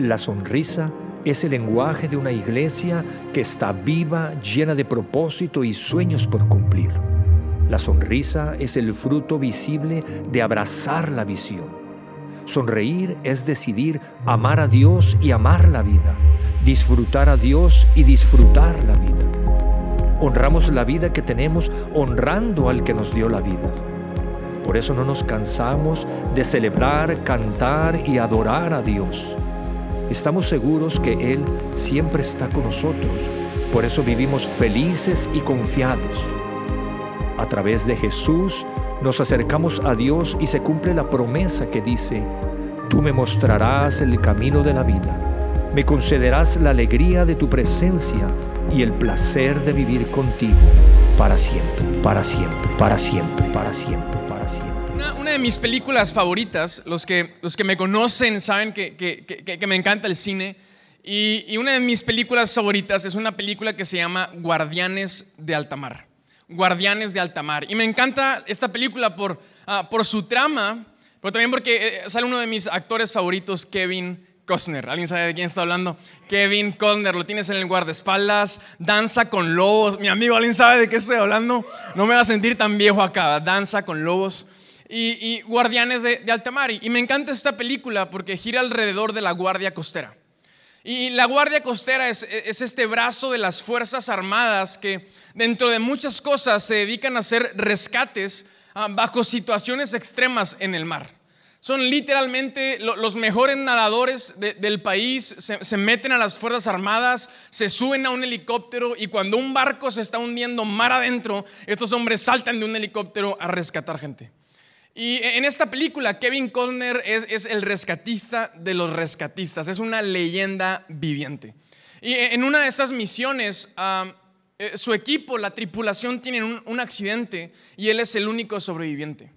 La sonrisa es el lenguaje de una iglesia que está viva, llena de propósito y sueños por cumplir. La sonrisa es el fruto visible de abrazar la visión. Sonreír es decidir amar a Dios y amar la vida, disfrutar a Dios y disfrutar la vida. Honramos la vida que tenemos honrando al que nos dio la vida. Por eso no nos cansamos de celebrar, cantar y adorar a Dios. Estamos seguros que Él siempre está con nosotros. Por eso vivimos felices y confiados. A través de Jesús nos acercamos a Dios y se cumple la promesa que dice, tú me mostrarás el camino de la vida, me concederás la alegría de tu presencia y el placer de vivir contigo para siempre, para siempre, para siempre, para siempre, mis películas favoritas, los que, los que me conocen saben que, que, que, me encanta el cine, y, y una de mis películas favoritas es una película que se llama Guardianes de Altamar. Guardianes de Altamar. Y me encanta esta película por, ah, por su trama, pero también porque eh, sale uno de mis actores favoritos, Kevin Costner. ¿Alguien sabe de quién está hablando? Kevin Costner, lo tienes en el guardaespaldas, danza con lobos. Mi amigo, ¿alguien sabe de qué estoy hablando? No me va a sentir tan viejo acá, danza con lobos. Y, Guardianes de, de Altamar. Y me encanta esta película porque gira alrededor de la Guardia Costera. Y la Guardia Costera es, este brazo de las Fuerzas Armadas que dentro de muchas cosas se dedican a hacer rescates ah, bajo situaciones extremas en el mar. Son literalmente los mejores nadadores del país, se, meten a las Fuerzas Armadas, se suben a un helicóptero y cuando un barco se está hundiendo mar adentro, estos hombres saltan de un helicóptero a rescatar gente. Y en esta película, Kevin Costner es, el rescatista de los rescatistas, es una leyenda viviente. Y en una de esas misiones, eh, su equipo, la tripulación, tienen un, accidente y él es el único sobreviviente.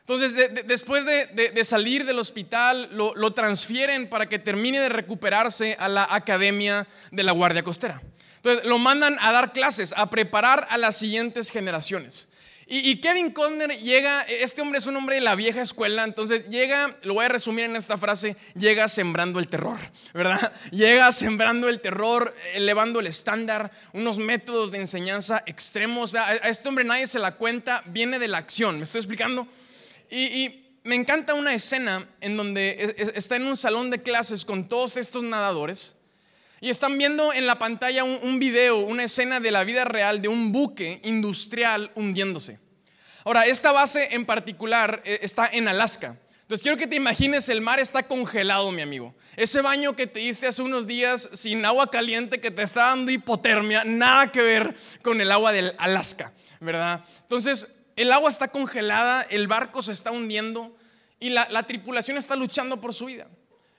Entonces, después de, salir del hospital, lo, lo, transfieren para que termine de recuperarse a la Academia de la Guardia Costera. Entonces, lo mandan a dar clases, a preparar a las siguientes generaciones. Y, Kevin Conner llega, este hombre es un hombre de la vieja escuela, entonces llega, lo voy a resumir en esta frase, llega sembrando el terror, ¿verdad? Llega sembrando el terror, elevando el estándar, unos métodos de enseñanza extremos. A este hombre nadie se la cuenta, viene de la acción, ¿me estoy explicando? Y, me encanta una escena en donde e, e, está en un salón de clases con todos estos nadadores. Y están viendo en la pantalla un, video, una escena de la vida real de un buque industrial hundiéndose. Ahora, esta base en particular eh, está en Alaska. Entonces quiero que te imagines, el mar está congelado, mi amigo. Ese baño que te diste hace unos días sin agua caliente que te está dando hipotermia, nada que ver con el agua del Alaska, ¿verdad? Entonces, el agua está congelada, el barco se está hundiendo y la tripulación está luchando por su vida.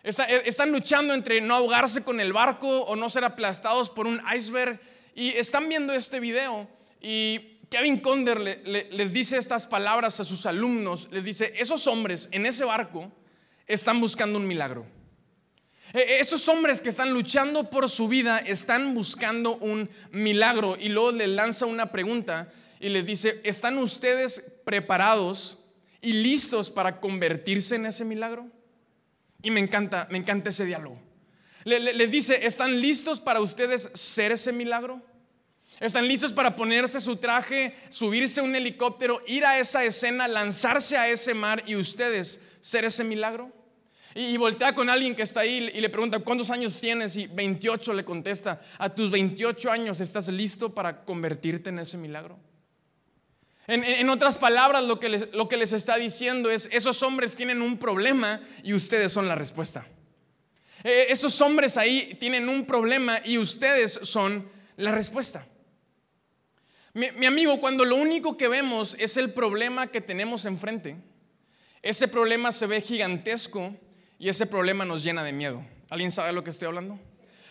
Eh, están luchando entre no ahogarse con el barco o no ser aplastados por un iceberg. Y están viendo este video y Kevin Conder les dice estas palabras a sus alumnos. Les dice, esos hombres en ese barco están buscando un milagro. E, e, esos hombres que están luchando por su vida están buscando un milagro. Y luego les lanza una pregunta y les dice, ¿están ustedes preparados y listos para convertirse en ese milagro? Y me encanta, me encanta ese diálogo. les dice, ¿están listos para ustedes ser ese milagro? ¿Están listos para ponerse su traje, subirse a un helicóptero, ir a esa escena, lanzarse a ese mar y ustedes ser ese milagro? Y, voltea con alguien que está ahí y le pregunta, ¿cuántos años tienes? Y 28 le contesta, a tus 28 años estás listo para convertirte en ese milagro. En, otras palabras, lo que, les, lo que les está diciendo es, esos hombres tienen un problema y ustedes son la respuesta. Eh, esos hombres ahí tienen un problema y ustedes son la respuesta. Mi, mi, amigo, cuando lo único que vemos es el problema que tenemos enfrente, ese problema se ve gigantesco y ese problema nos llena de miedo. ¿Alguien sabe lo que estoy hablando?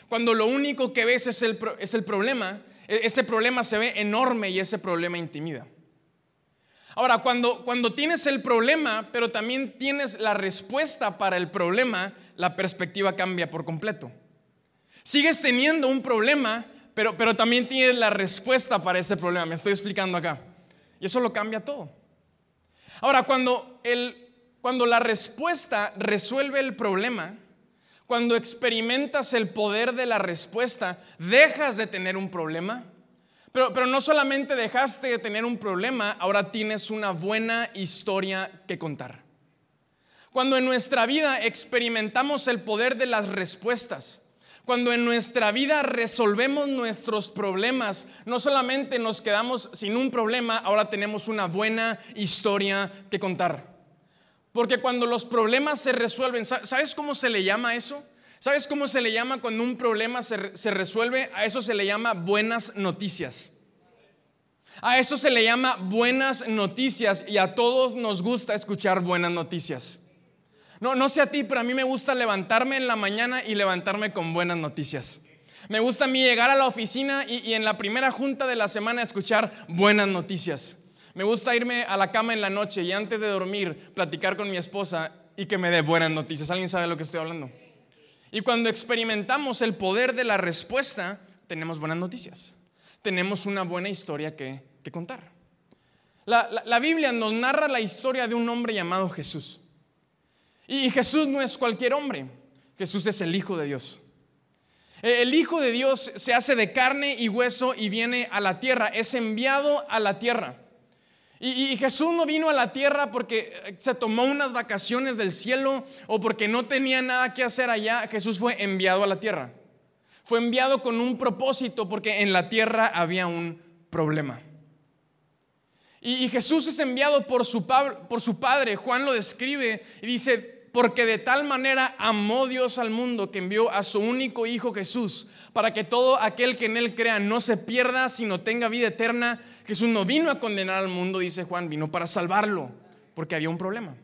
Cuando lo único que ves es el, es el problema, e, ese problema se ve enorme y ese problema intimida. Ahora, cuando, cuando tienes el problema, pero también tienes la respuesta para el problema, la perspectiva cambia por completo. Sigues teniendo un problema, pero, pero también tienes la respuesta para ese problema. Me estoy explicando acá. Y eso lo cambia todo. Ahora, cuando, el, cuando la respuesta resuelve el problema, Cuando experimentas el poder de la respuesta, dejas de tener un problema. Pero, pero no solamente dejaste de tener un problema, ahora tienes una buena historia que contar. Cuando en nuestra vida experimentamos el poder de las respuestas, cuando en nuestra vida resolvemos nuestros problemas, no solamente nos quedamos sin un problema, ahora tenemos una buena historia que contar. Porque cuando los problemas se resuelven, ¿sabes cómo se le llama eso? ¿Sabes cómo se le llama cuando un problema se, se resuelve? A eso se le llama buenas noticias. A eso se le llama buenas noticias y a todos nos gusta escuchar buenas noticias. No, no sé a ti, pero a mí me gusta levantarme en la mañana y levantarme con buenas noticias. Me gusta a mí llegar a la oficina y, en la primera junta de la semana escuchar buenas noticias. Me gusta irme a la cama en la noche y antes de dormir platicar con mi esposa y que me dé buenas noticias. ¿Alguien sabe de lo que estoy hablando? Y cuando experimentamos el poder de la respuesta, tenemos buenas noticias. Tenemos una buena historia que, contar. la Biblia nos narra la historia de un hombre llamado Jesús. Y Jesús no es cualquier hombre, Jesús es el Hijo de Dios. El Hijo de Dios se hace de carne y hueso y viene a la tierra, es enviado a la tierra. Y, Jesús no vino a la tierra porque se tomó unas vacaciones del cielo o porque no tenía nada que hacer allá. Jesús fue enviado a la tierra. Fue enviado con un propósito porque en la tierra había un problema. Y, Jesús es enviado por su, por su Padre. Juan lo describe y dice, porque de tal manera amó Dios al mundo que envió a su único Hijo Jesús, para que todo aquel que en Él crea no se pierda, sino tenga vida eterna. Jesús no vino a condenar al mundo, dice Juan, vino para salvarlo, porque había un problema.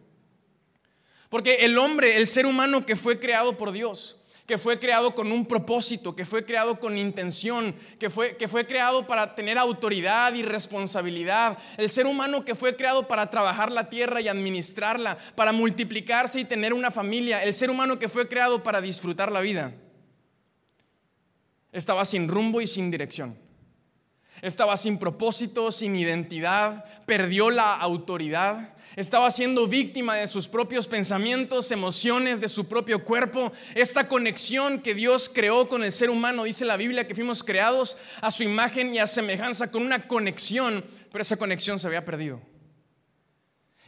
Porque el hombre, el ser humano que fue creado por Dios, que fue creado con un propósito, que fue creado con intención, que fue, que fue creado para tener autoridad y responsabilidad. El ser humano que fue creado para trabajar la tierra y administrarla, para multiplicarse y tener una familia. El ser humano que fue creado para disfrutar la vida. Estaba sin rumbo y sin dirección. Estaba sin propósito, sin identidad, perdió la autoridad estaba siendo víctima de sus propios pensamientos, emociones, de su propio cuerpo. Esta conexión que Dios creó con el ser humano, dice la Biblia que fuimos creados a su imagen y a semejanza, con una conexión, pero esa conexión se había perdido.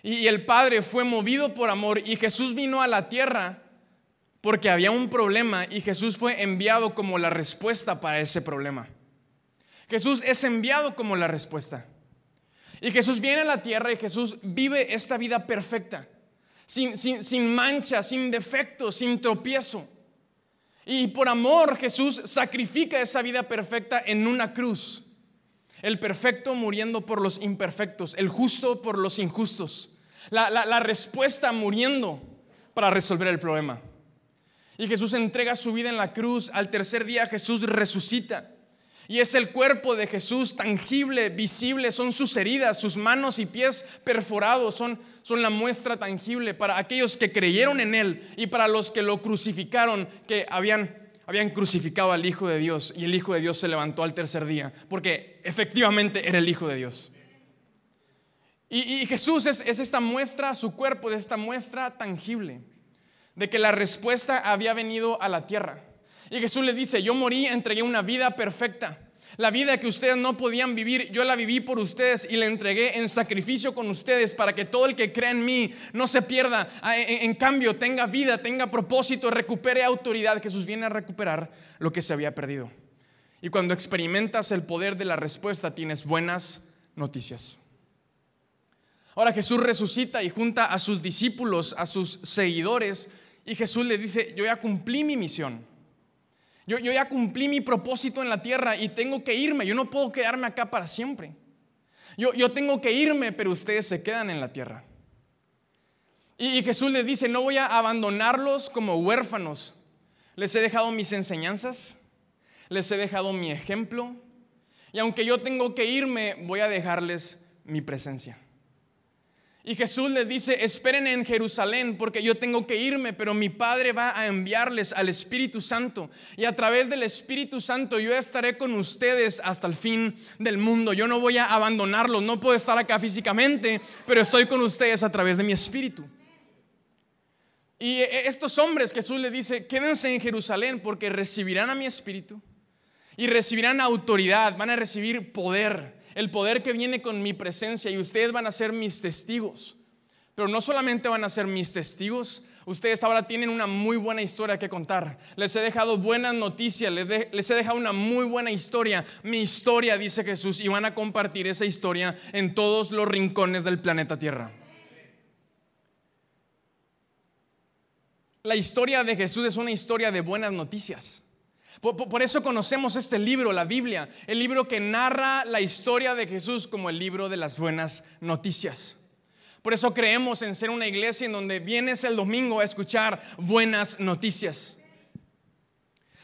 Y el Padre fue movido por amor y Jesús vino a la tierra porque había un problema y Jesús fue enviado como la respuesta para ese problema. Jesús es enviado como la respuesta. Y Jesús viene a la tierra y Jesús vive esta vida perfecta, sin, sin, mancha, sin defecto, sin tropiezo. Y por amor Jesús sacrifica esa vida perfecta en una cruz. El perfecto muriendo por los imperfectos, el justo por los injustos. La, la, respuesta muriendo para resolver el problema. Y Jesús entrega su vida en la cruz. Al tercer día Jesús resucita. Y es el cuerpo de Jesús tangible, visible, son sus heridas, sus manos y pies perforados, son, son la muestra tangible para aquellos que creyeron en Él y para los que lo crucificaron, que habían, habían crucificado al Hijo de Dios y el Hijo de Dios se levantó al tercer día, porque efectivamente era el Hijo de Dios. Y, Jesús es, es esta muestra, su cuerpo es esta muestra tangible de que la respuesta había venido a la tierra. Y Jesús le dice, yo morí, entregué una vida perfecta. La vida que ustedes no podían vivir, yo la viví por ustedes y la entregué en sacrificio con ustedes para que todo el que cree en mí no se pierda. Ah, en, cambio, tenga vida, tenga propósito, recupere autoridad. Jesús viene a recuperar lo que se había perdido. Y cuando experimentas el poder de la respuesta, tienes buenas noticias. Ahora Jesús resucita y junta a sus discípulos, a sus seguidores, y Jesús les dice, yo ya cumplí mi misión. Yo, ya cumplí mi propósito en la tierra y tengo que irme. Yo no puedo quedarme acá para siempre. Yo, tengo que irme, pero ustedes se quedan en la tierra. Y, y Jesús les dice, no voy a abandonarlos como huérfanos. Les he dejado mis enseñanzas, les he dejado mi ejemplo. Y aunque yo tengo que irme, voy a dejarles mi presencia. Y Jesús les dice, esperen en Jerusalén porque yo tengo que irme, pero mi Padre va a enviarles al Espíritu Santo. Y a través del Espíritu Santo yo estaré con ustedes hasta el fin del mundo. Yo no voy a abandonarlos, no puedo estar acá físicamente, pero estoy con ustedes a través de mi Espíritu. Y e, estos hombres, Jesús les dice, quédense en Jerusalén porque recibirán a mi espíritu y recibirán autoridad, van a recibir poder, el poder que viene con mi presencia y ustedes van a ser mis testigos. Pero no solamente van a ser mis testigos, ustedes ahora tienen una muy buena historia que contar. Les he dejado buenas noticias, les, he dejado una muy buena historia. Mi historia, dice Jesús, y van a compartir esa historia en todos los rincones del planeta Tierra. La historia de Jesús es una historia de buenas noticias. Por, eso conocemos este libro, la Biblia, el libro que narra la historia de Jesús como el libro de las buenas noticias. Por eso creemos en ser una iglesia en donde vienes el domingo a escuchar buenas noticias.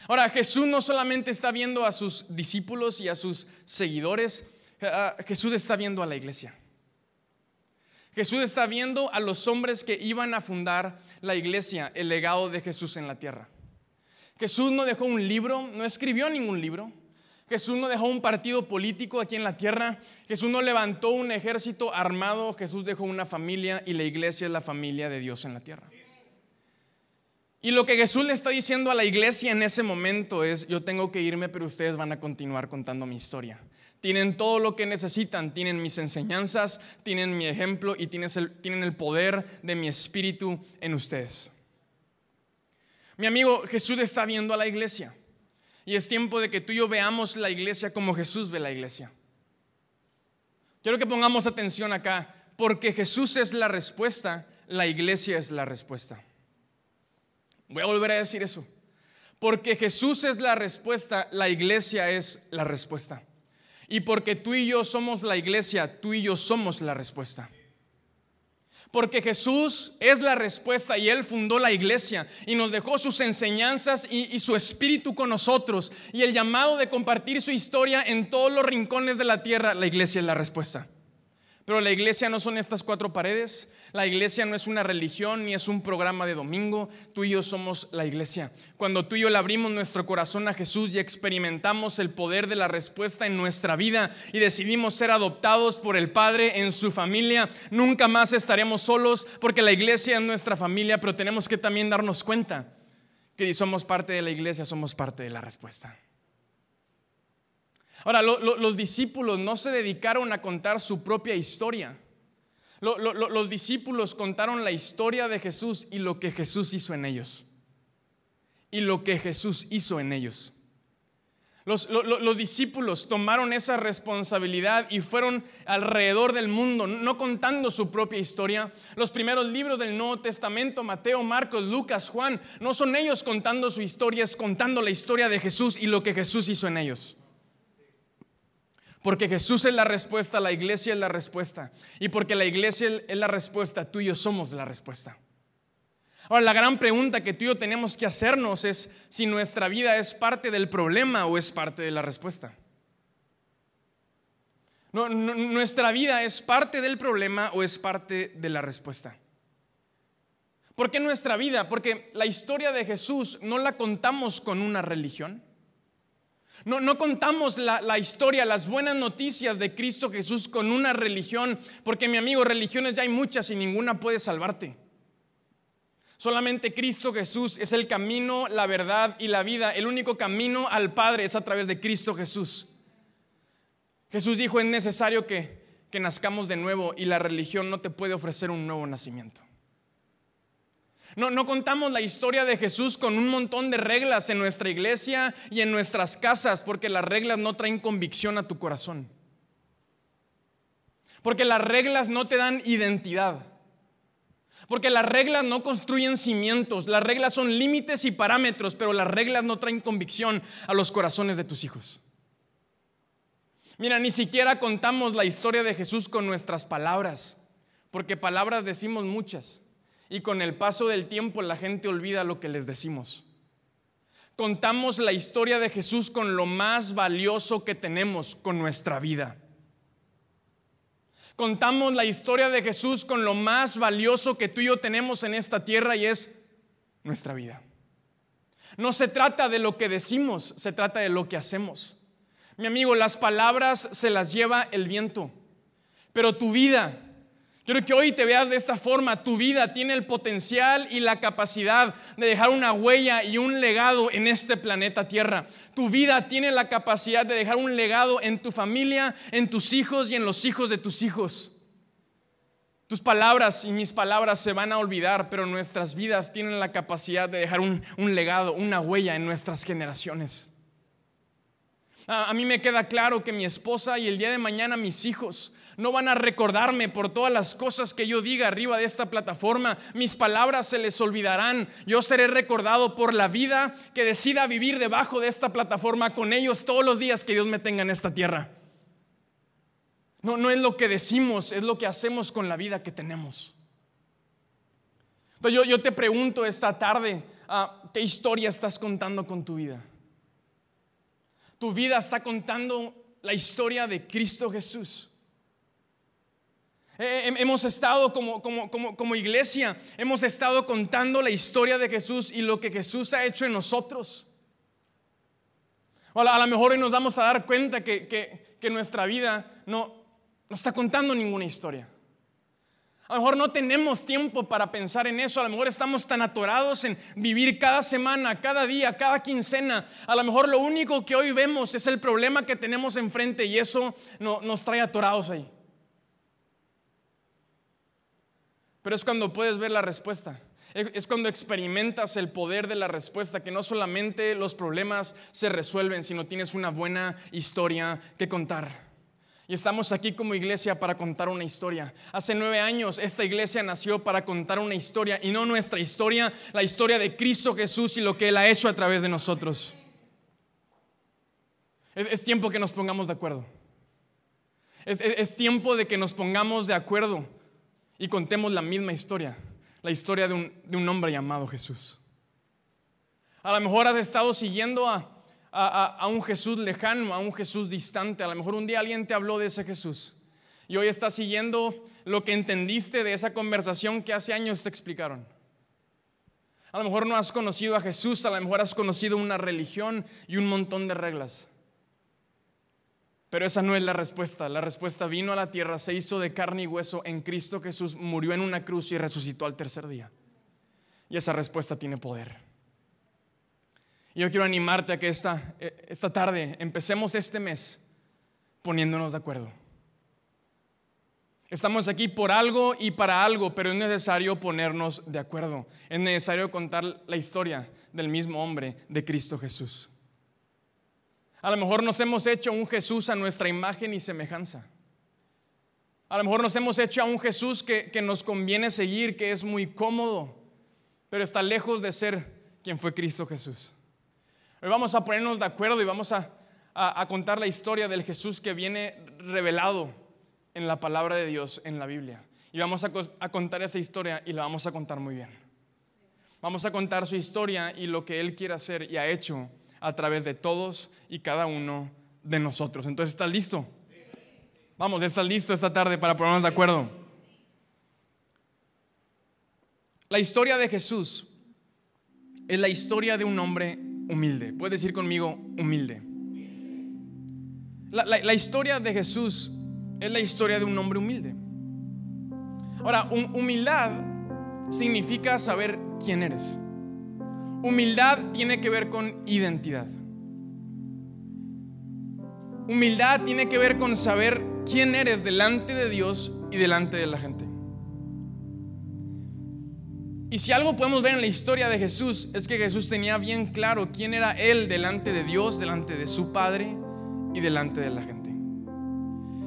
Ahora, Jesús no solamente está viendo a sus discípulos y a sus seguidores, ah, Jesús está viendo a la iglesia. Jesús está viendo a los hombres que iban a fundar la iglesia, el legado de Jesús en la tierra. Jesús no dejó un libro, no escribió ningún libro. Jesús no dejó un partido político aquí en la tierra. Jesús no levantó un ejército armado. Jesús dejó una familia y la iglesia es la familia de Dios en la tierra. Y lo que Jesús le está diciendo a la iglesia en ese momento es, yo tengo que irme, pero ustedes van a continuar contando mi historia. Tienen todo lo que necesitan, tienen mis enseñanzas, tienen mi ejemplo y tienen el poder de mi espíritu en ustedes. Mi amigo, Jesús está viendo a la iglesia. Y es tiempo de que tú y yo veamos la iglesia como Jesús ve la iglesia. Quiero que pongamos atención acá, porque Jesús es la respuesta, la iglesia es la respuesta. Voy a volver a decir eso. Porque Jesús es la respuesta, la iglesia es la respuesta. Y porque tú y yo somos la iglesia, tú y yo somos la respuesta. Porque Jesús es la respuesta y Él fundó la iglesia y nos dejó sus enseñanzas y, su espíritu con nosotros. Y el llamado de compartir su historia en todos los rincones de la tierra, la iglesia es la respuesta. Pero la iglesia no son estas cuatro paredes, la iglesia no es una religión ni es un programa de domingo, tú y yo somos la iglesia. Cuando tú y yo le abrimos nuestro corazón a Jesús y experimentamos el poder de la respuesta en nuestra vida y decidimos ser adoptados por el Padre en su familia, nunca más estaremos solos porque la iglesia es nuestra familia, pero tenemos que también darnos cuenta que si somos parte de la iglesia, somos parte de la respuesta. Ahora, los discípulos no se dedicaron a contar su propia historia. Los discípulos contaron la historia de Jesús y lo que Jesús hizo en ellos. Y lo que Jesús hizo en ellos. Los, los, discípulos tomaron esa responsabilidad y fueron alrededor del mundo, no contando su propia historia. Los primeros libros del Nuevo Testamento, Mateo, Marcos, Lucas, Juan, no son ellos contando su historia, es contando la historia de Jesús y lo que Jesús hizo en ellos. Porque Jesús es la respuesta, la iglesia es la respuesta. Y porque la iglesia es la respuesta, tú y yo somos la respuesta. Ahora, la gran pregunta que tú y yo tenemos que hacernos es si nuestra vida es parte del problema o es parte de la respuesta. nuestra vida es parte del problema o es parte de la respuesta. ¿Por qué nuestra vida? Porque la historia de Jesús no la contamos con una religión. No, contamos la, historia, las buenas noticias de Cristo Jesús con una religión, porque mi amigo, religiones ya hay muchas y ninguna puede salvarte. Solamente Cristo Jesús es el camino, la verdad y la vida. El único camino al Padre es a través de Cristo Jesús. Jesús dijo, es necesario que, que nazcamos de nuevo y la religión no te puede ofrecer un nuevo nacimiento. No, contamos la historia de Jesús con un montón de reglas en nuestra iglesia y en nuestras casas, porque las reglas no traen convicción a tu corazón. Porque las reglas no te dan identidad. Porque las reglas no construyen cimientos, las reglas son límites y parámetros, pero las reglas no traen convicción a los corazones de tus hijos. Mira, ni siquiera contamos la historia de Jesús con nuestras palabras, porque palabras decimos muchas y con el paso del tiempo la gente olvida lo que les decimos. Contamos la historia de Jesús con lo más valioso que tenemos, con nuestra vida. Contamos la historia de Jesús con lo más valioso que tú y yo tenemos en esta tierra y es nuestra vida. No se trata de lo que decimos, se trata de lo que hacemos. Mi amigo, las palabras se las lleva el viento, pero tu vida Quiero que hoy te veas de esta forma. Tu vida tiene el potencial y la capacidad de dejar una huella y un legado en este planeta Tierra. Tu vida tiene la capacidad de dejar un legado en tu familia, en tus hijos y en los hijos de tus hijos. Tus palabras y mis palabras se van a olvidar, pero nuestras vidas tienen la capacidad de dejar un, legado, una huella en nuestras generaciones. A, mí me queda claro que mi esposa y el día de mañana mis hijos no van a recordarme por todas las cosas que yo diga arriba de esta plataforma. Mis palabras se les olvidarán. Yo seré recordado por la vida que decida vivir debajo de esta plataforma con ellos todos los días que Dios me tenga en esta tierra. No, no es lo que decimos, es lo que hacemos con la vida que tenemos. Entonces yo, yo te pregunto esta tarde, ah, ¿qué historia estás contando con tu vida? Tu vida está contando la historia de Cristo Jesús. Hemos estado como, como, iglesia, hemos estado contando la historia de Jesús y lo que Jesús ha hecho en nosotros. a lo mejor hoy nos vamos a dar cuenta que, que, nuestra vida no, no está contando ninguna historia. A lo mejor no tenemos tiempo para pensar en eso. A lo mejor estamos tan atorados en vivir cada semana, cada día, cada quincena. A lo mejor lo único que hoy vemos es el problema que tenemos enfrente y eso no, nos trae atorados ahí. Pero es cuando puedes ver la respuesta. Es cuando experimentas el poder de la respuesta, que no solamente los problemas se resuelven, sino tienes una buena historia que contar. Y estamos aquí como iglesia para contar una historia. Hace nueve años esta iglesia nació para contar una historia y no nuestra historia, la historia de Cristo Jesús y lo que Él ha hecho a través de nosotros. Es, tiempo que nos pongamos de acuerdo. Es, tiempo de que nos pongamos de acuerdo y contemos la misma historia, la historia de un, de un hombre llamado Jesús. A lo mejor has estado siguiendo a, a, un Jesús lejano, a un Jesús distante. A lo mejor un día alguien te habló de ese Jesús y hoy estás siguiendo lo que entendiste de esa conversación que hace años te explicaron. A lo mejor no has conocido a Jesús, a lo mejor has conocido una religión y un montón de reglas. Pero esa no es la respuesta. La respuesta vino a la tierra, se hizo de carne y hueso en Cristo Jesús, murió en una cruz y resucitó al tercer día. Y esa respuesta tiene poder. Yo quiero animarte a que esta, eh, esta tarde empecemos este mes poniéndonos de acuerdo. Estamos aquí por algo y para algo, pero es necesario ponernos de acuerdo. Es necesario contar la historia del mismo hombre, de Cristo Jesús. A lo mejor nos hemos hecho un Jesús a nuestra imagen y semejanza. A lo mejor nos hemos hecho a un Jesús que, que nos conviene seguir, que es muy cómodo, pero está lejos de ser quien fue Cristo Jesús. Hoy vamos a ponernos de acuerdo y vamos a, contar la historia del Jesús que viene revelado en la palabra de Dios, en la Biblia. Y vamos a, contar esa historia y la vamos a contar muy bien. Vamos a contar su historia y lo que Él quiere hacer y ha hecho a través de todos y cada uno de nosotros. Entonces, ¿estás listo? Vamos, ¿estás listo esta tarde para ponernos de acuerdo? La historia de Jesús es la historia de un hombre humilde. Puedes decir conmigo, humilde. La, historia de Jesús es la historia de un hombre humilde. Ahora, humildad significa saber quién eres. Humildad tiene que ver con identidad. Humildad tiene que ver con saber quién eres delante de Dios y delante de la gente. Y si algo podemos ver en la historia de Jesús es que Jesús tenía bien claro quién era Él delante de Dios, delante de su Padre y delante de la gente.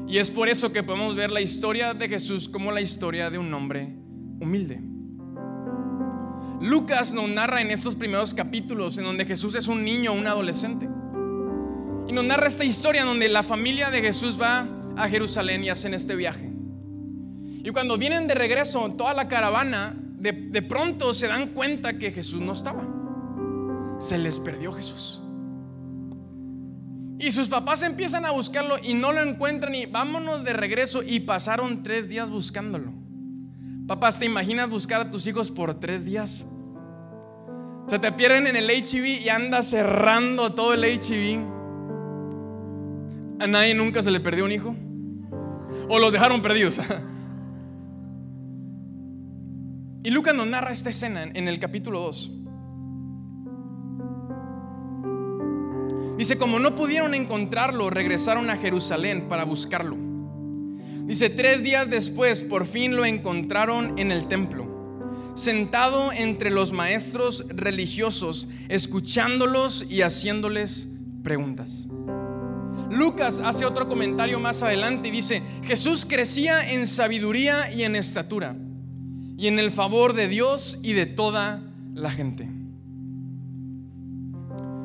Y es por eso que podemos ver la historia de Jesús como la historia de un hombre humilde. Lucas nos narra en estos primeros capítulos en donde Jesús es un niño, un adolescente. Y nos narra esta historia en donde la familia de Jesús va a Jerusalén y hacen este viaje. Y cuando vienen de regreso, toda la caravana de, pronto se dan cuenta que Jesús no estaba. Se les perdió Jesús. Y sus papás empiezan a buscarlo y no lo encuentran y vámonos de regreso y pasaron tres días buscándolo. Papás, ¿te imaginas buscar a tus hijos por tres días? Se te pierden en el HIV y anda cerrando todo el HIV. ¿A nadie nunca se le perdió un hijo? ¿O los dejaron perdidos? Y Lucas nos narra esta escena en el capítulo 2. Dice, como no pudieron encontrarlo, regresaron a Jerusalén para buscarlo. Dice, tres días después por fin lo encontraron en el templo, sentado entre los maestros religiosos, escuchándolos y haciéndoles preguntas. Lucas hace otro comentario más adelante y dice, Jesús crecía en sabiduría y en estatura, y en el favor de Dios y de toda la gente.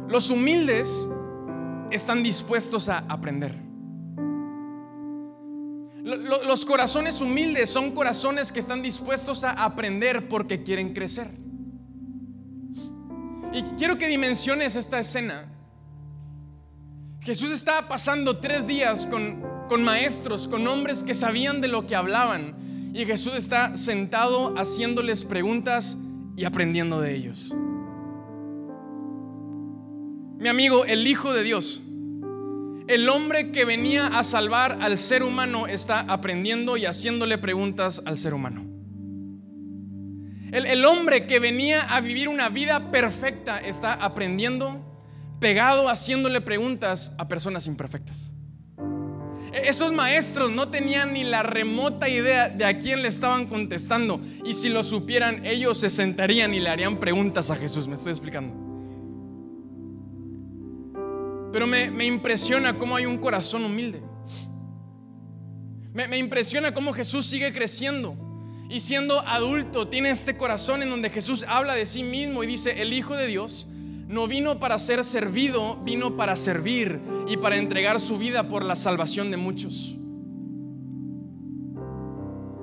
Los humildes están dispuestos a aprender. Los corazones humildes son corazones que están dispuestos a aprender porque quieren crecer. Y quiero que dimensiones esta escena. Jesús estaba pasando tres días con, con maestros, con hombres que sabían de lo que hablaban. Y Jesús está sentado haciéndoles preguntas y aprendiendo de ellos. Mi amigo, el Hijo de Dios, el hombre que venía a salvar al ser humano está aprendiendo y haciéndole preguntas al ser humano. El, el, hombre que venía a vivir una vida perfecta está aprendiendo, pegado, haciéndole preguntas a personas imperfectas. E, esos maestros no tenían ni la remota idea de a quién le estaban contestando. Y si lo supieran, ellos se sentarían y le harían preguntas a Jesús. Me estoy explicando. Pero me, impresiona cómo hay un corazón humilde. Me, me impresiona cómo Jesús sigue creciendo y siendo adulto tiene este corazón en donde Jesús habla de sí mismo y dice, el Hijo de Dios no vino para ser servido, vino para servir y para entregar su vida por la salvación de muchos.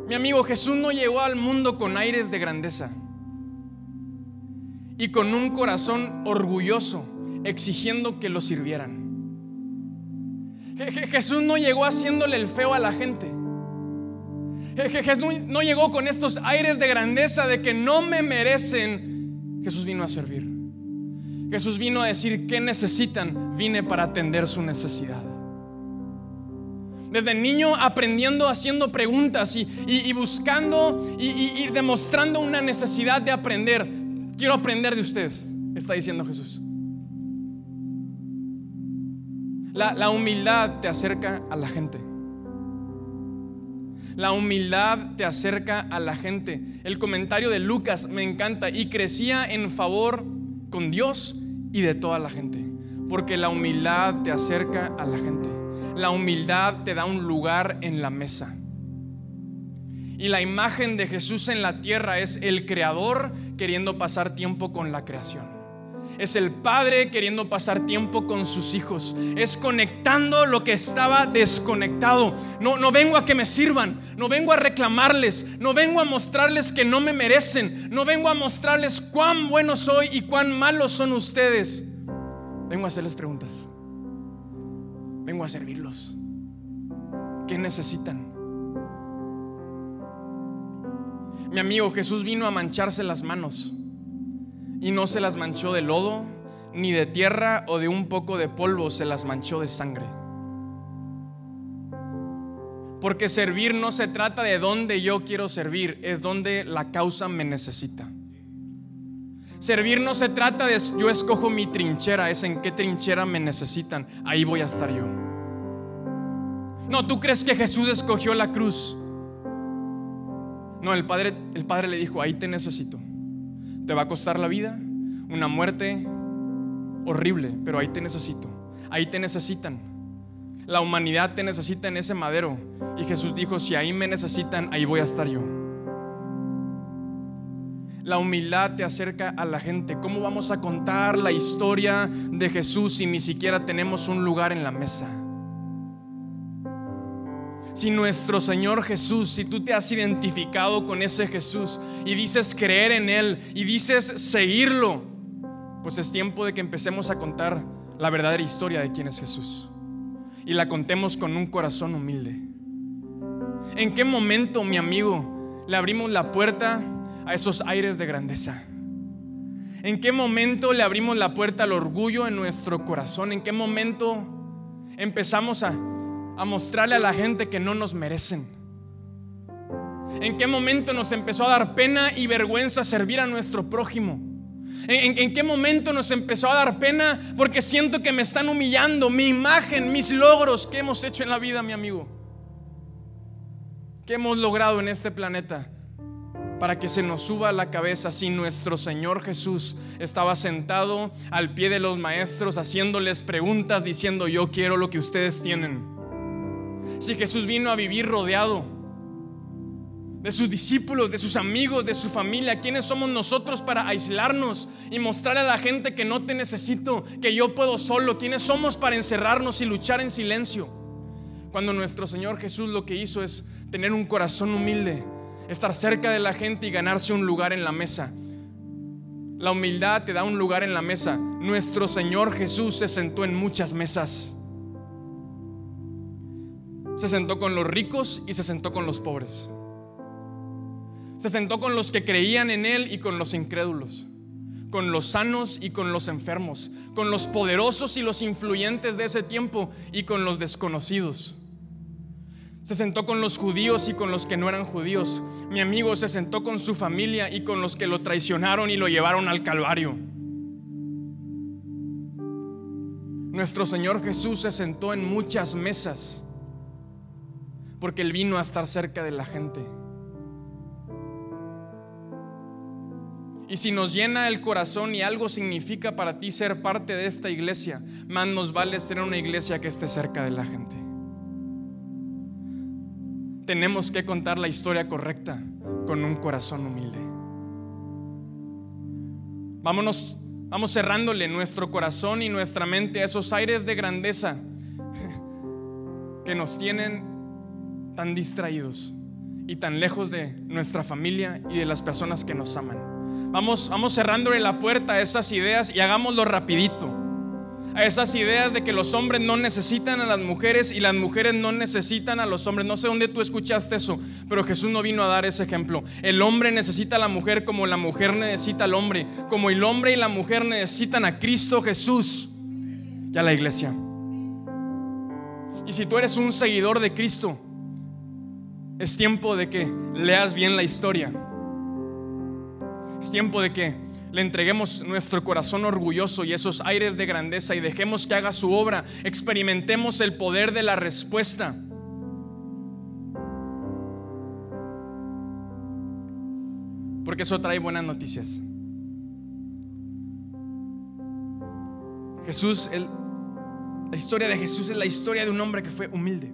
Mi amigo, Jesús no llegó al mundo con aires de grandeza y con un corazón orgulloso exigiendo que lo sirvieran. Jesús no llegó haciéndole el feo a la gente. Jesús no llegó con estos aires de grandeza de que no me merecen. Jesús vino a servir. Jesús vino a decir qué necesitan. Vine para atender su necesidad. Desde niño aprendiendo, haciendo preguntas y, buscando y, y demostrando una necesidad de aprender. Quiero aprender de ustedes, está diciendo Jesús. La, humildad te acerca a la gente. La humildad te acerca a la gente. El comentario de Lucas me encanta y crecía en favor con Dios y de toda la gente. Porque la humildad te acerca a la gente. La humildad te da un lugar en la mesa. Y la imagen de Jesús en la tierra es el creador queriendo pasar tiempo con la creación. Es el padre queriendo pasar tiempo con sus hijos. Es conectando lo que estaba desconectado. No, no vengo a que me sirvan. No vengo a reclamarles. No vengo a mostrarles que no me merecen. No vengo a mostrarles cuán bueno soy y cuán malos son ustedes. Vengo a hacerles preguntas. Vengo a servirlos. ¿Qué necesitan? Mi amigo Jesús vino a mancharse las manos y no se las manchó de lodo, ni de tierra o de un poco de polvo, se las manchó de sangre. Porque servir no se trata de dónde yo quiero servir, es donde la causa me necesita. Servir no se trata de yo escojo mi trinchera, es en qué trinchera me necesitan, ahí voy a estar yo. No, tú crees que Jesús escogió la cruz. No, el Padre, el Padre le dijo, ahí te necesito. Te va a costar la vida, una muerte horrible, pero ahí te necesito. Ahí te necesitan. La humanidad te necesita en ese madero. Y Jesús dijo, si ahí me necesitan, ahí voy a estar yo. La humildad te acerca a la gente. ¿Cómo vamos a contar la historia de Jesús si ni siquiera tenemos un lugar en la mesa? Si nuestro Señor Jesús, si tú te has identificado con ese Jesús y dices creer en Él y dices seguirlo, pues es tiempo de que empecemos a contar la verdadera historia de quién es Jesús y la contemos con un corazón humilde. ¿En qué momento, mi amigo, le abrimos la puerta a esos aires de grandeza? ¿En qué momento le abrimos la puerta al orgullo en nuestro corazón? ¿En qué momento empezamos a a mostrarle a la gente que no nos merecen. ¿En qué momento nos empezó a dar pena y vergüenza servir a nuestro prójimo? ¿En, qué momento nos empezó a dar pena? Porque siento que me están humillando, mi imagen, mis logros que hemos hecho en la vida, mi amigo. ¿Qué hemos logrado en este planeta? Para que se nos suba la cabeza si nuestro Señor Jesús estaba sentado al pie de los maestros haciéndoles preguntas diciendo yo quiero lo que ustedes tienen. Si Jesús vino a vivir rodeado de sus discípulos, de sus amigos, de su familia. ¿Quiénes somos nosotros para aislarnos y mostrarle a la gente que no te necesito, que yo puedo solo? ¿Quiénes somos para encerrarnos y luchar en silencio? Cuando nuestro Señor Jesús lo que hizo es tener un corazón humilde, estar cerca de la gente y ganarse un lugar en la mesa. La humildad te da un lugar en la mesa. Nuestro Señor Jesús se sentó en muchas mesas. Se sentó con los ricos y se sentó con los pobres. Se sentó con los que creían en Él y con los incrédulos, con los sanos y con los enfermos, con los poderosos y los influyentes de ese tiempo y con los desconocidos. Se sentó con los judíos y con los que no eran judíos. Mi amigo se sentó con su familia y con los que lo traicionaron y lo llevaron al Calvario. Nuestro Señor Jesús se sentó en muchas mesas porque Él vino a estar cerca de la gente. Y si nos llena el corazón y algo significa para ti ser parte de esta iglesia, más nos vale tener una iglesia que esté cerca de la gente. Tenemos que contar la historia correcta con un corazón humilde. Vámonos, vamos cerrándole nuestro corazón y nuestra mente a esos aires de grandeza que nos tienen tan distraídos y tan lejos de nuestra familia y de las personas que nos aman. Vamos, vamos cerrándole la puerta a esas ideas y hagámoslo rapidito. A esas ideas de que los hombres no necesitan a las mujeres y las mujeres no necesitan a los hombres. No sé dónde tú escuchaste eso, pero Jesús no vino a dar ese ejemplo. El hombre necesita a la mujer como la mujer necesita al hombre, como el hombre y la mujer necesitan a Cristo Jesús y a la iglesia. Y si tú eres un seguidor de Cristo, es tiempo de que leas bien la historia es tiempo de que le entreguemos nuestro corazón orgulloso y esos aires de grandeza y dejemos que haga su obra. Experimentemos el poder de la respuesta. Porque eso trae buenas noticias. Jesús, la historia de Jesús es la historia de un hombre que fue humilde.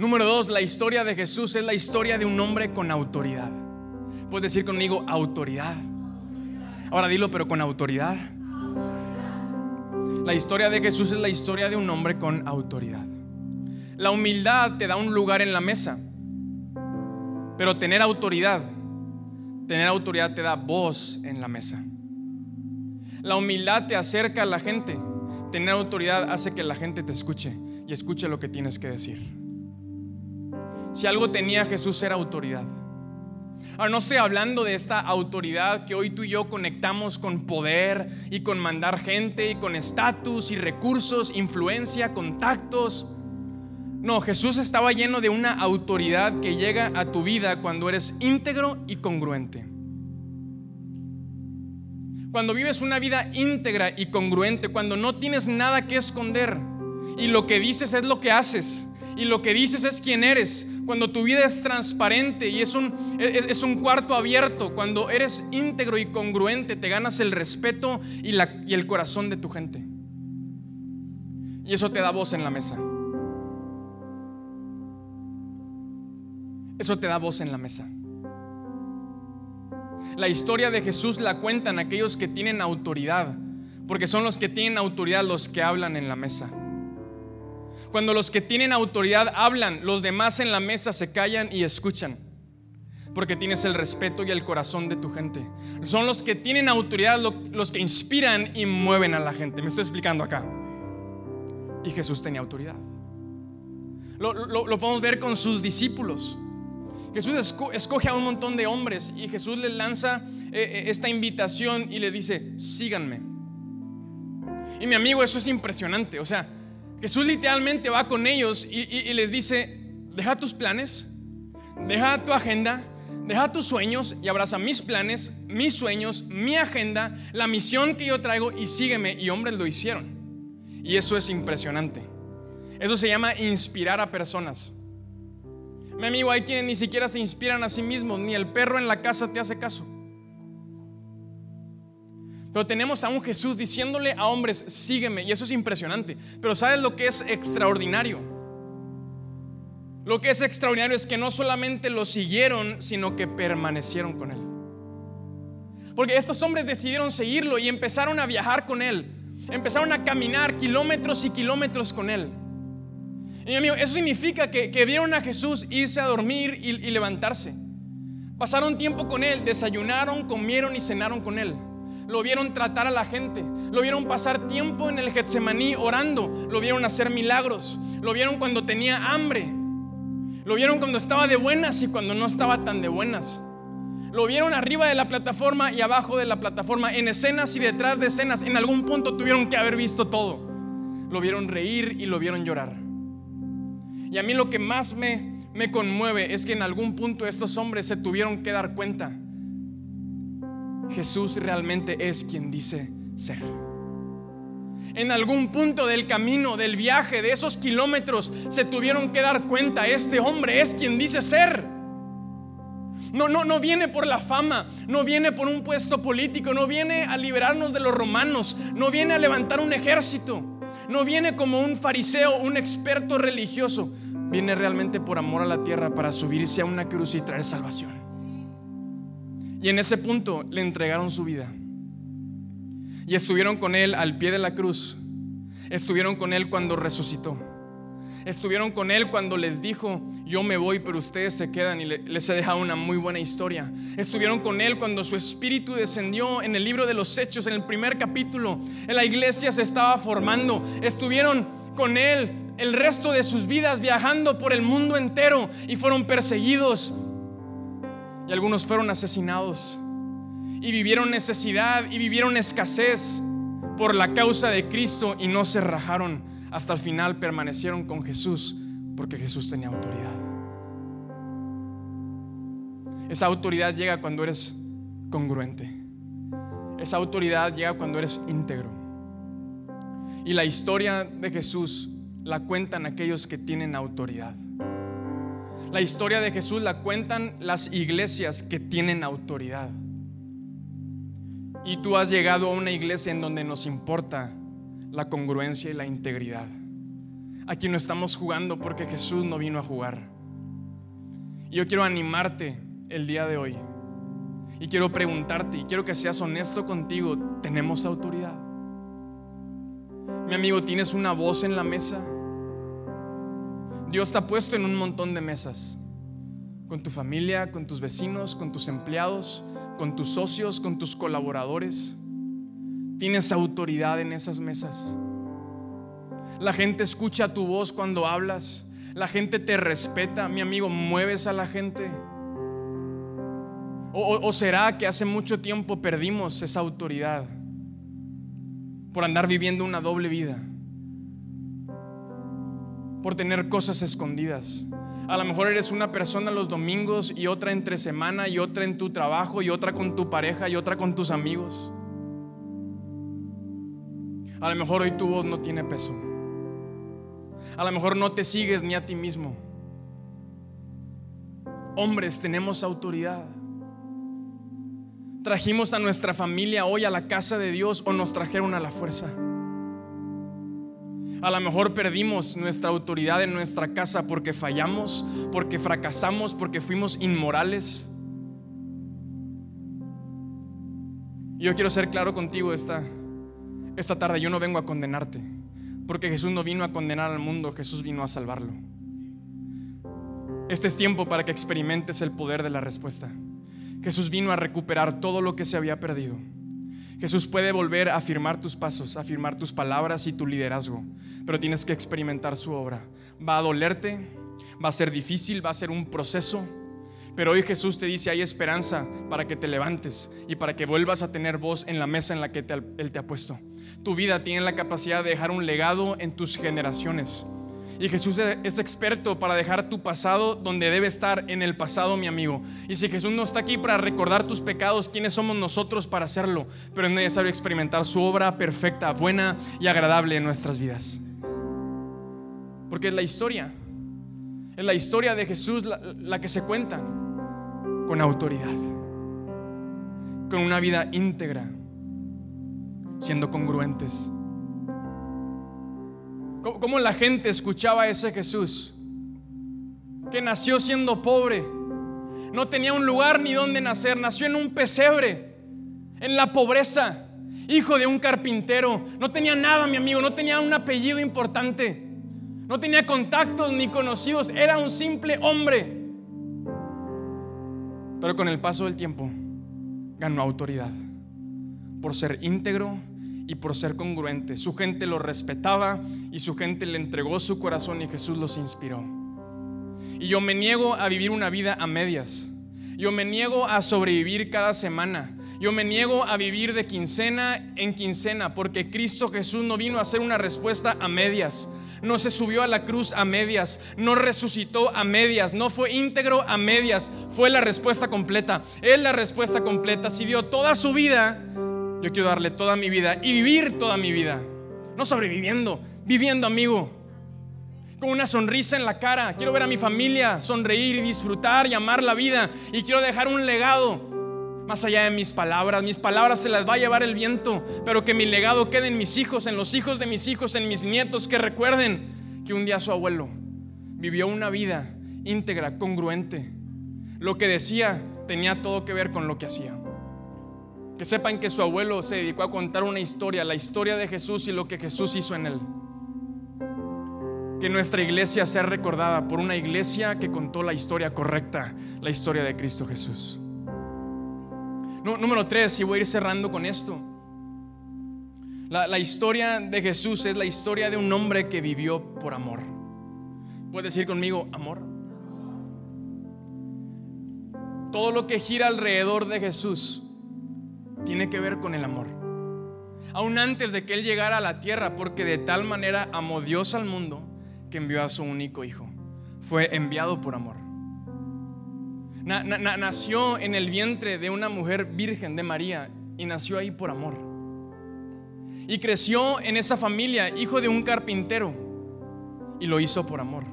Número dos, la historia de Jesús es la historia de un hombre con autoridad. Puedes decir conmigo autoridad. Ahora dilo, pero con autoridad. La historia de Jesús es la historia de un hombre con autoridad. La humildad te da un lugar en la mesa. Pero tener autoridad, tener autoridad te da voz en la mesa. La humildad te acerca a la gente. Tener autoridad hace que la gente te escuche y escuche lo que tienes que decir. Si algo tenía Jesús era autoridad. Ahora no estoy hablando de esta autoridad que hoy tú y yo conectamos con poder y con mandar gente y con estatus y recursos, influencia, contactos. No, Jesús estaba lleno de una autoridad que llega a tu vida cuando eres íntegro y congruente. Cuando vives una vida íntegra y congruente, cuando no tienes nada que esconder y lo que dices es lo que haces y lo que dices es quién eres, cuando tu vida es transparente y es un, es, un cuarto abierto, cuando eres íntegro y congruente, te ganas el respeto y, la, y el corazón de tu gente. Y eso te da voz en la mesa. Eso te da voz en la mesa. La historia de Jesús la cuentan aquellos que tienen autoridad, porque son los que tienen autoridad los que hablan en la mesa. Cuando los que tienen autoridad hablan, los demás en la mesa se callan y escuchan. Porque tienes el respeto y el corazón de tu gente. Son los que tienen autoridad los que inspiran y mueven a la gente. Me estoy explicando acá. Y Jesús tenía autoridad. Lo, podemos ver con sus discípulos. Jesús escoge a un montón de hombres y Jesús les lanza eh, eh, esta invitación y le dice, síganme. Y mi amigo, eso es impresionante. O sea, Jesús literalmente va con ellos y, les dice, deja tus planes, deja tu agenda, deja tus sueños y abraza mis planes, mis sueños, mi agenda, la misión que yo traigo y sígueme. Y hombres lo hicieron. Y eso es impresionante. Eso se llama inspirar a personas. Mi amigo, hay quienes ni siquiera se inspiran a sí mismos, ni el perro en la casa te hace caso. Pero tenemos a un Jesús diciéndole a hombres, sígueme, y eso es impresionante. Pero ¿sabes lo que es extraordinario? Lo que es extraordinario es que no solamente lo siguieron, sino que permanecieron con él. Porque estos hombres decidieron seguirlo y empezaron a viajar con él. Empezaron a caminar kilómetros y kilómetros con él. Y amigo, eso significa que, vieron a Jesús irse a dormir y levantarse. Pasaron tiempo con él, desayunaron, comieron y cenaron con él lo vieron tratar a la gente, lo vieron pasar tiempo en el Getsemaní orando, lo vieron hacer milagros, lo vieron cuando tenía hambre, lo vieron cuando estaba de buenas y cuando no estaba tan de buenas. Lo vieron arriba de la plataforma y abajo de la plataforma, en escenas y detrás de escenas. En algún punto tuvieron que haber visto todo. Lo vieron reír y lo vieron llorar. Y a mí lo que más me, me conmueve es que en algún punto estos hombres se tuvieron que dar cuenta Jesús realmente es quien dice ser. En algún punto del camino, del viaje, de esos kilómetros, se tuvieron que dar cuenta, este hombre es quien dice ser. No, no, no viene por la fama, no viene por un puesto político, no viene a liberarnos de los romanos, no viene a levantar un ejército, no viene como un fariseo, un experto religioso, viene realmente por amor a la tierra para subirse a una cruz y traer salvación. Y en ese punto le entregaron su vida. Y estuvieron con él al pie de la cruz. Estuvieron con él cuando resucitó. Estuvieron con él cuando les dijo, yo me voy, pero ustedes se quedan y les he dejado una muy buena historia. Estuvieron con él cuando su espíritu descendió en el libro de los Hechos, en el primer capítulo. En la iglesia se estaba formando. Estuvieron con él el resto de sus vidas viajando por el mundo entero y fueron perseguidos y algunos fueron asesinados y vivieron necesidad y vivieron escasez por la causa de Cristo y no se rajaron. Hasta el final permanecieron con Jesús porque Jesús tenía autoridad. Esa autoridad llega cuando eres congruente. Esa autoridad llega cuando eres íntegro. Y la historia de Jesús la cuentan aquellos que tienen autoridad. La historia de Jesús la cuentan las iglesias que tienen autoridad. Y tú has llegado a una iglesia en donde nos importa la congruencia y la integridad. Aquí no estamos jugando porque Jesús no vino a jugar. Y yo quiero animarte el día de hoy. Y quiero preguntarte y quiero que seas honesto contigo. ¿Tenemos autoridad? Mi amigo, ¿tienes una voz en la mesa? Dios está puesto en un montón de mesas. Con tu familia, con tus vecinos, con tus empleados, con tus socios, con tus colaboradores. Tienes autoridad en esas mesas. La gente escucha tu voz cuando hablas. La gente te respeta. Mi amigo, mueves a la gente. O, o, será que hace mucho tiempo perdimos esa autoridad por andar viviendo una doble vida? Por tener cosas escondidas. A lo mejor eres una persona los domingos y otra entre semana y otra en tu trabajo y otra con tu pareja y otra con tus amigos. A lo mejor hoy tu voz no tiene peso. A lo mejor no te sigues ni a ti mismo. Hombres, tenemos autoridad. Trajimos a nuestra familia hoy a la casa de Dios o nos trajeron a la fuerza. A lo mejor perdimos nuestra autoridad en nuestra casa porque fallamos, porque fracasamos, porque fuimos inmorales. yo quiero ser claro contigo esta, esta tarde. Yo no vengo a condenarte, porque Jesús no vino a condenar al mundo, Jesús vino a salvarlo. Este es tiempo para que experimentes el poder de la respuesta. Jesús vino a recuperar todo lo que se había perdido. Jesús puede volver a afirmar tus pasos, a afirmar tus palabras y tu liderazgo, pero tienes que experimentar su obra. Va a dolerte, va a ser difícil, va a ser un proceso, pero hoy Jesús te dice, hay esperanza para que te levantes y para que vuelvas a tener voz en la mesa en la que Él te ha puesto. Tu vida tiene la capacidad de dejar un legado en tus generaciones. Y Jesús es experto para dejar tu pasado donde debe estar en el pasado, mi amigo. Y si Jesús no está aquí para recordar tus pecados, ¿quiénes somos nosotros para hacerlo? Pero es necesario experimentar su obra perfecta, buena y agradable en nuestras vidas. Porque es la historia. Es la historia de Jesús la, que se cuenta con autoridad. Con una vida íntegra. Siendo congruentes ¿Cómo la gente escuchaba a ese Jesús? Que nació siendo pobre. No tenía un lugar ni donde nacer. Nació en un pesebre. En la pobreza. Hijo de un carpintero. No tenía nada, mi amigo. No tenía un apellido importante. No tenía contactos ni conocidos. Era un simple hombre. Pero con el paso del tiempo ganó autoridad. Por ser íntegro y por ser congruente. Su gente lo respetaba y su gente le entregó su corazón y Jesús los inspiró. Y yo me niego a vivir una vida a medias. Yo me niego a sobrevivir cada semana. Yo me niego a vivir de quincena en quincena porque Cristo Jesús no vino a hacer una respuesta a medias. No se subió a la cruz a medias, no resucitó a medias, no fue íntegro a medias, fue la respuesta completa. Es la respuesta completa. Si dio toda su vida yo quiero darle toda mi vida y vivir toda mi vida. No sobreviviendo, viviendo, amigo. Con una sonrisa en la cara. Quiero ver a mi familia sonreír y disfrutar y amar la vida. Y quiero dejar un legado. Más allá de mis palabras, mis palabras se las va a llevar el viento, pero que mi legado quede en mis hijos, en los hijos de mis hijos, en mis nietos, que recuerden que un día su abuelo vivió una vida íntegra, congruente. Lo que decía tenía todo que ver con lo que hacía. Que sepan que su abuelo se dedicó a contar una historia, la historia de Jesús y lo que Jesús hizo en él. Que nuestra iglesia sea recordada por una iglesia que contó la historia correcta, la historia de Cristo Jesús. número tres, y voy a ir cerrando con esto. La, la historia de Jesús es la historia de un hombre que vivió por amor. ¿Puedes decir conmigo amor? Todo lo que gira alrededor de Jesús tiene que ver con el amor. Aún antes de que Él llegara a la tierra, porque de tal manera amó Dios al mundo que envió a su único Hijo. Fue enviado por amor. nació en el vientre de una mujer virgen de María y nació ahí por amor. Y creció en esa familia, hijo de un carpintero, y lo hizo por amor.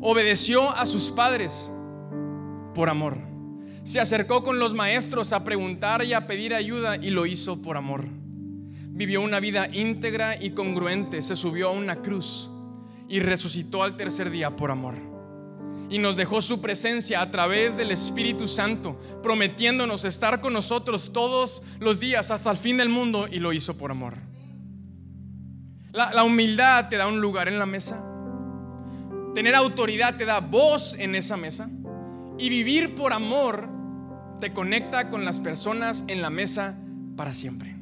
Obedeció a sus padres por amor se acercó con los maestros a preguntar y a pedir ayuda y lo hizo por amor. Vivió una vida íntegra y congruente, se subió a una cruz y resucitó al tercer día por amor. Y nos dejó su presencia a través del Espíritu Santo, prometiéndonos estar con nosotros todos los días hasta el fin del mundo y lo hizo por amor. La, la humildad te da un lugar en la mesa. Tener autoridad te da voz en esa mesa. Y vivir por amor te conecta con las personas en la mesa para siempre.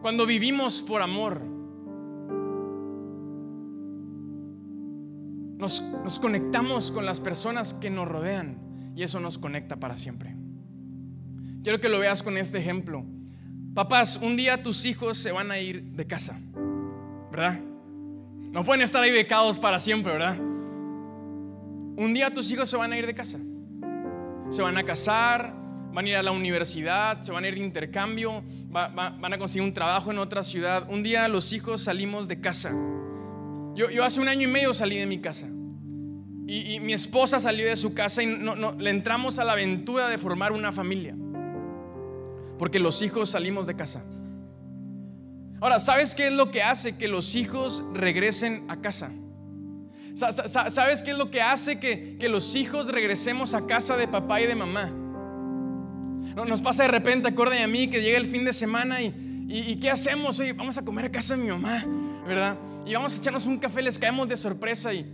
Cuando vivimos por amor, nos, conectamos con las personas que nos rodean y eso nos conecta para siempre. Quiero que lo veas con este ejemplo. Papás, un día tus hijos se van a ir de casa, ¿verdad? No pueden estar ahí becados para siempre, ¿verdad? Un día tus hijos se van a ir de casa. Se van a casar, van a ir a la universidad, se van a ir de intercambio, van a conseguir un trabajo en otra ciudad. Un día los hijos salimos de casa. Yo, hace un año y medio salí de mi casa. Y, mi esposa salió de su casa y no, le entramos a la aventura de formar una familia. Porque los hijos salimos de casa. Ahora, ¿sabes qué es lo que hace que los hijos regresen a casa? ¿Sabes qué es lo que hace que, los hijos regresemos a casa de papá y de mamá? Nos pasa de repente, acuérdenme a mí, que llega el fin de semana y, y, ¿qué hacemos? Oye, vamos a comer a casa de mi mamá, ¿verdad? Y vamos a echarnos un café, les caemos de sorpresa y,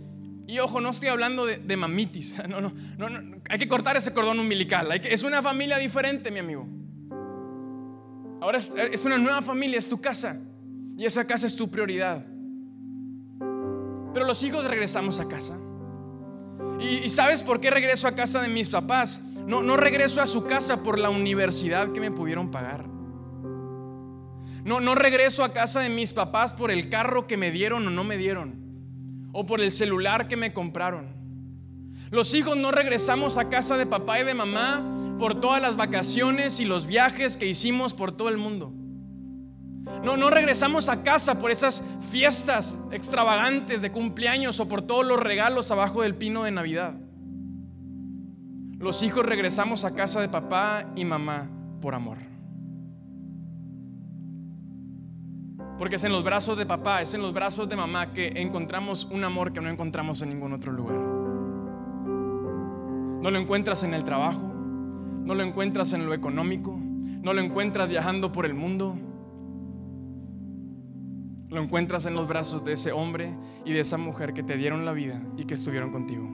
y ojo, no estoy hablando de, mamitis, no, no, no, hay que cortar ese cordón umbilical, es una familia diferente, mi amigo. Ahora es, es una nueva familia, es tu casa y esa casa es tu prioridad. Pero los hijos regresamos a casa. ¿Y, sabes por qué regreso a casa de mis papás? No, no regreso a su casa por la universidad que me pudieron pagar. No, no regreso a casa de mis papás por el carro que me dieron o no me dieron, o por el celular que me compraron. Los hijos no regresamos a casa de papá y de mamá por todas las vacaciones y los viajes que hicimos por todo el mundo. No, no regresamos a casa por esas fiestas extravagantes de cumpleaños o por todos los regalos abajo del pino de Navidad. Los hijos regresamos a casa de papá y mamá por amor. Porque es en los brazos de papá, es en los brazos de mamá que encontramos un amor que no encontramos en ningún otro lugar. No lo encuentras en el trabajo, no lo encuentras en lo económico, no lo encuentras viajando por el mundo. Lo encuentras en los brazos de ese hombre y de esa mujer que te dieron la vida y que estuvieron contigo.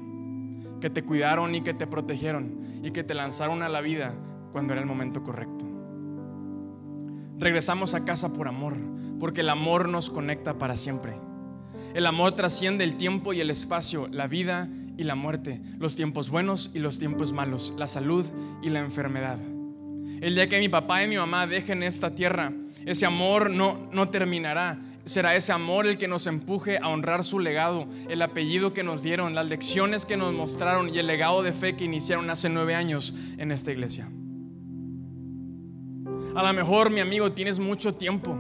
Que te cuidaron y que te protegieron y que te lanzaron a la vida cuando era el momento correcto. Regresamos a casa por amor, porque el amor nos conecta para siempre. El amor trasciende el tiempo y el espacio, la vida y la muerte, los tiempos buenos y los tiempos malos, la salud y la enfermedad. El día que mi papá y mi mamá dejen esta tierra, ese amor no, no terminará. Será ese amor el que nos empuje a honrar su legado, el apellido que nos dieron, las lecciones que nos mostraron y el legado de fe que iniciaron hace nueve años en esta iglesia. A lo mejor, mi amigo, tienes mucho tiempo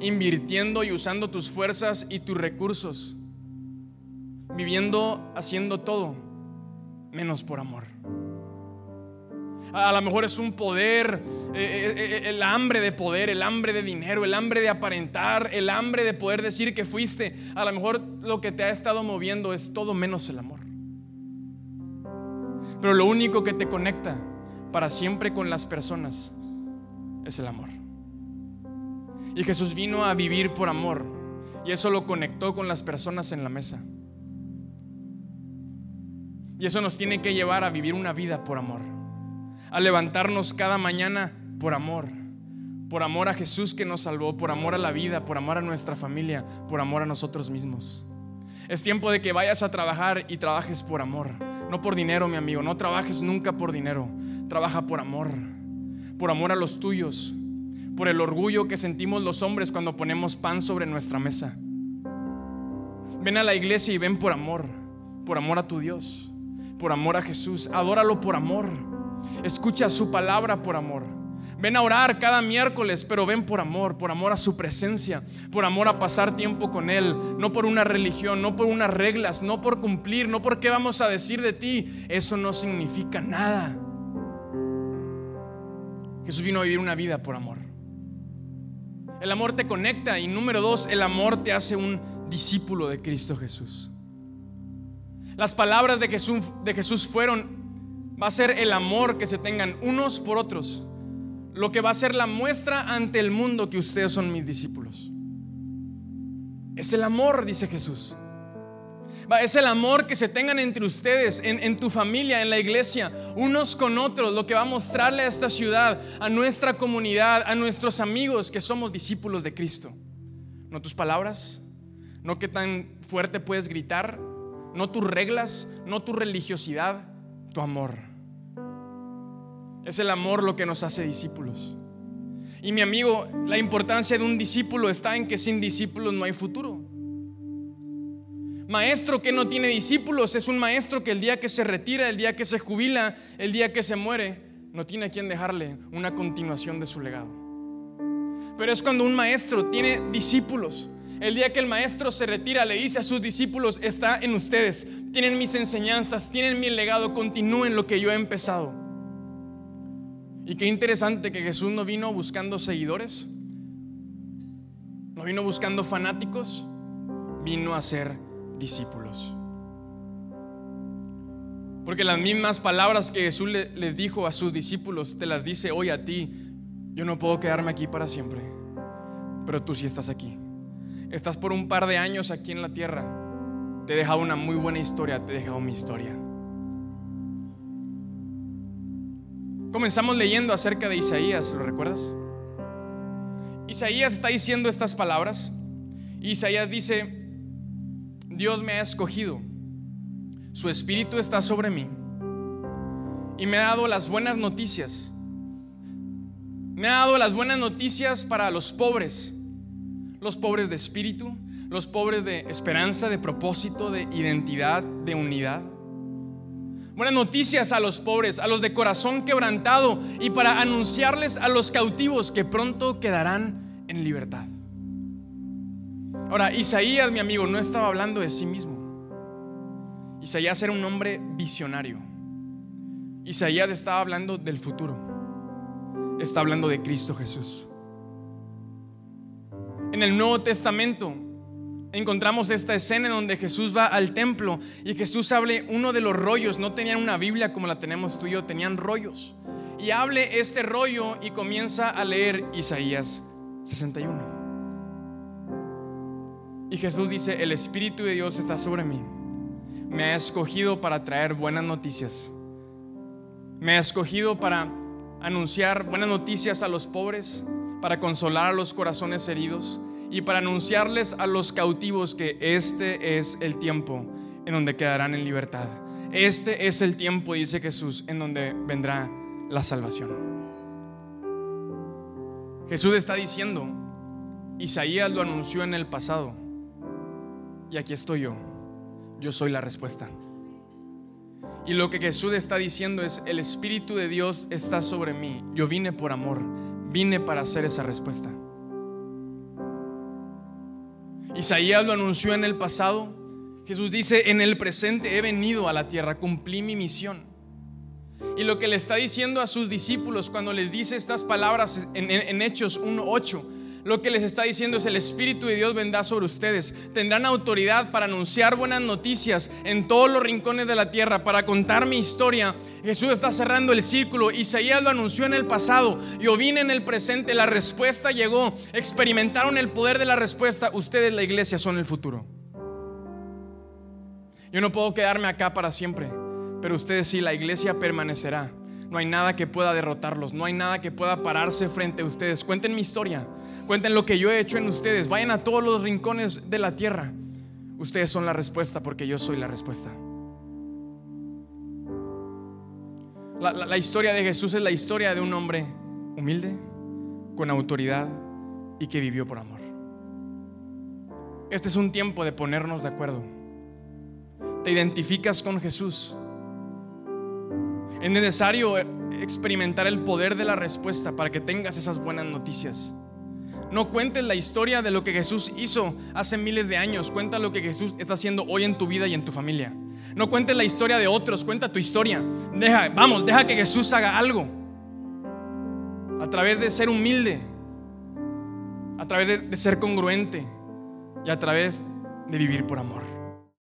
invirtiendo y usando tus fuerzas y tus recursos, viviendo, haciendo todo, menos por amor. A lo mejor es un poder, eh, eh, eh, el hambre de poder, el hambre de dinero, el hambre de aparentar, el hambre de poder decir que fuiste. A lo mejor lo que te ha estado moviendo es todo menos el amor. Pero lo único que te conecta para siempre con las personas es el amor. Y Jesús vino a vivir por amor y eso lo conectó con las personas en la mesa. Y eso nos tiene que llevar a vivir una vida por amor, a levantarnos cada mañana por amor, por amor a Jesús que nos salvó, por amor a la vida, por amor a nuestra familia, por amor a nosotros mismos. Es tiempo de que vayas a trabajar y trabajes por amor, no por dinero, mi amigo, no trabajes nunca por dinero, trabaja por amor por amor a los tuyos, por el orgullo que sentimos los hombres cuando ponemos pan sobre nuestra mesa. Ven a la iglesia y ven por amor, por amor a tu Dios, por amor a Jesús. Adóralo por amor. Escucha su palabra por amor. Ven a orar cada miércoles, pero ven por amor, por amor a su presencia, por amor a pasar tiempo con Él, no por una religión, no por unas reglas, no por cumplir, no por qué vamos a decir de ti. Eso no significa nada. Jesús vino a vivir una vida por amor. El amor te conecta y número dos, el amor te hace un discípulo de Cristo Jesús. Las palabras de Jesús, de Jesús fueron, va a ser el amor que se tengan unos por otros, lo que va a ser la muestra ante el mundo que ustedes son mis discípulos. Es el amor, dice Jesús. Es el amor que se tengan entre ustedes, en, tu familia, en la iglesia, unos con otros, lo que va a mostrarle a esta ciudad, a nuestra comunidad, a nuestros amigos que somos discípulos de Cristo. No tus palabras, no qué tan fuerte puedes gritar, no tus reglas, no tu religiosidad, tu amor. Es el amor lo que nos hace discípulos. Y mi amigo, la importancia de un discípulo está en que sin discípulos no hay futuro. Maestro que no tiene discípulos es un maestro que el día que se retira, el día que se jubila, el día que se muere, no tiene a quien dejarle una continuación de su legado. Pero es cuando un maestro tiene discípulos. El día que el maestro se retira, le dice a sus discípulos, está en ustedes, tienen mis enseñanzas, tienen mi legado, continúen lo que yo he empezado. Y qué interesante que Jesús no vino buscando seguidores, no vino buscando fanáticos, vino a ser discípulos. Porque las mismas palabras que Jesús les dijo a sus discípulos, te las dice hoy a ti. Yo no puedo quedarme aquí para siempre, pero tú sí estás aquí. Estás por un par de años aquí en la tierra. Te he dejado una muy buena historia, te he dejado mi historia. Comenzamos leyendo acerca de Isaías, ¿lo recuerdas? Isaías está diciendo estas palabras. Isaías dice, Dios me ha escogido. Su espíritu está sobre mí. Y me ha dado las buenas noticias. Me ha dado las buenas noticias para los pobres, los pobres de espíritu, los pobres de esperanza, de propósito, de identidad, de unidad. Buenas noticias a los pobres, a los de corazón quebrantado y para anunciarles a los cautivos que pronto quedarán en libertad. Ahora, Isaías, mi amigo, no estaba hablando de sí mismo. Isaías era un hombre visionario. Isaías estaba hablando del futuro. Está hablando de Cristo Jesús. En el Nuevo Testamento encontramos esta escena en donde Jesús va al templo y Jesús hable uno de los rollos. No tenían una Biblia como la tenemos tú y yo, tenían rollos. Y hable este rollo y comienza a leer Isaías 61. Y Jesús dice, el Espíritu de Dios está sobre mí. Me ha escogido para traer buenas noticias. Me ha escogido para anunciar buenas noticias a los pobres, para consolar a los corazones heridos y para anunciarles a los cautivos que este es el tiempo en donde quedarán en libertad. Este es el tiempo, dice Jesús, en donde vendrá la salvación. Jesús está diciendo, Isaías lo anunció en el pasado y aquí estoy yo. Yo soy la respuesta. Y lo que Jesús está diciendo es, el Espíritu de Dios está sobre mí. Yo vine por amor, vine para hacer esa respuesta. Isaías lo anunció en el pasado. Jesús dice, en el presente he venido a la tierra, cumplí mi misión. Y lo que le está diciendo a sus discípulos cuando les dice estas palabras en, Hechos 1.8, lo que les está diciendo es el Espíritu de Dios vendrá sobre ustedes. Tendrán autoridad para anunciar buenas noticias en todos los rincones de la tierra, para contar mi historia. Jesús está cerrando el círculo. Isaías lo anunció en el pasado. Yo vine en el presente. La respuesta llegó. Experimentaron el poder de la respuesta. Ustedes, la iglesia, son el futuro. Yo no puedo quedarme acá para siempre, pero ustedes sí, la iglesia permanecerá. No hay nada que pueda derrotarlos, no hay nada que pueda pararse frente a ustedes. Cuenten mi historia, cuenten lo que yo he hecho en ustedes, vayan a todos los rincones de la tierra. Ustedes son la respuesta porque yo soy la respuesta. La, historia de Jesús es la historia de un hombre humilde, con autoridad y que vivió por amor. Este es un tiempo de ponernos de acuerdo. Te identificas con Jesús. Es necesario experimentar el poder de la respuesta para que tengas esas buenas noticias. No cuentes la historia de lo que Jesús hizo hace miles de años. Cuenta lo que Jesús está haciendo hoy en tu vida y en tu familia. No cuentes la historia de otros, cuenta tu historia. Deja, vamos, deja que Jesús haga algo. A través de ser humilde, a través de ser congruente y a través de vivir por amor.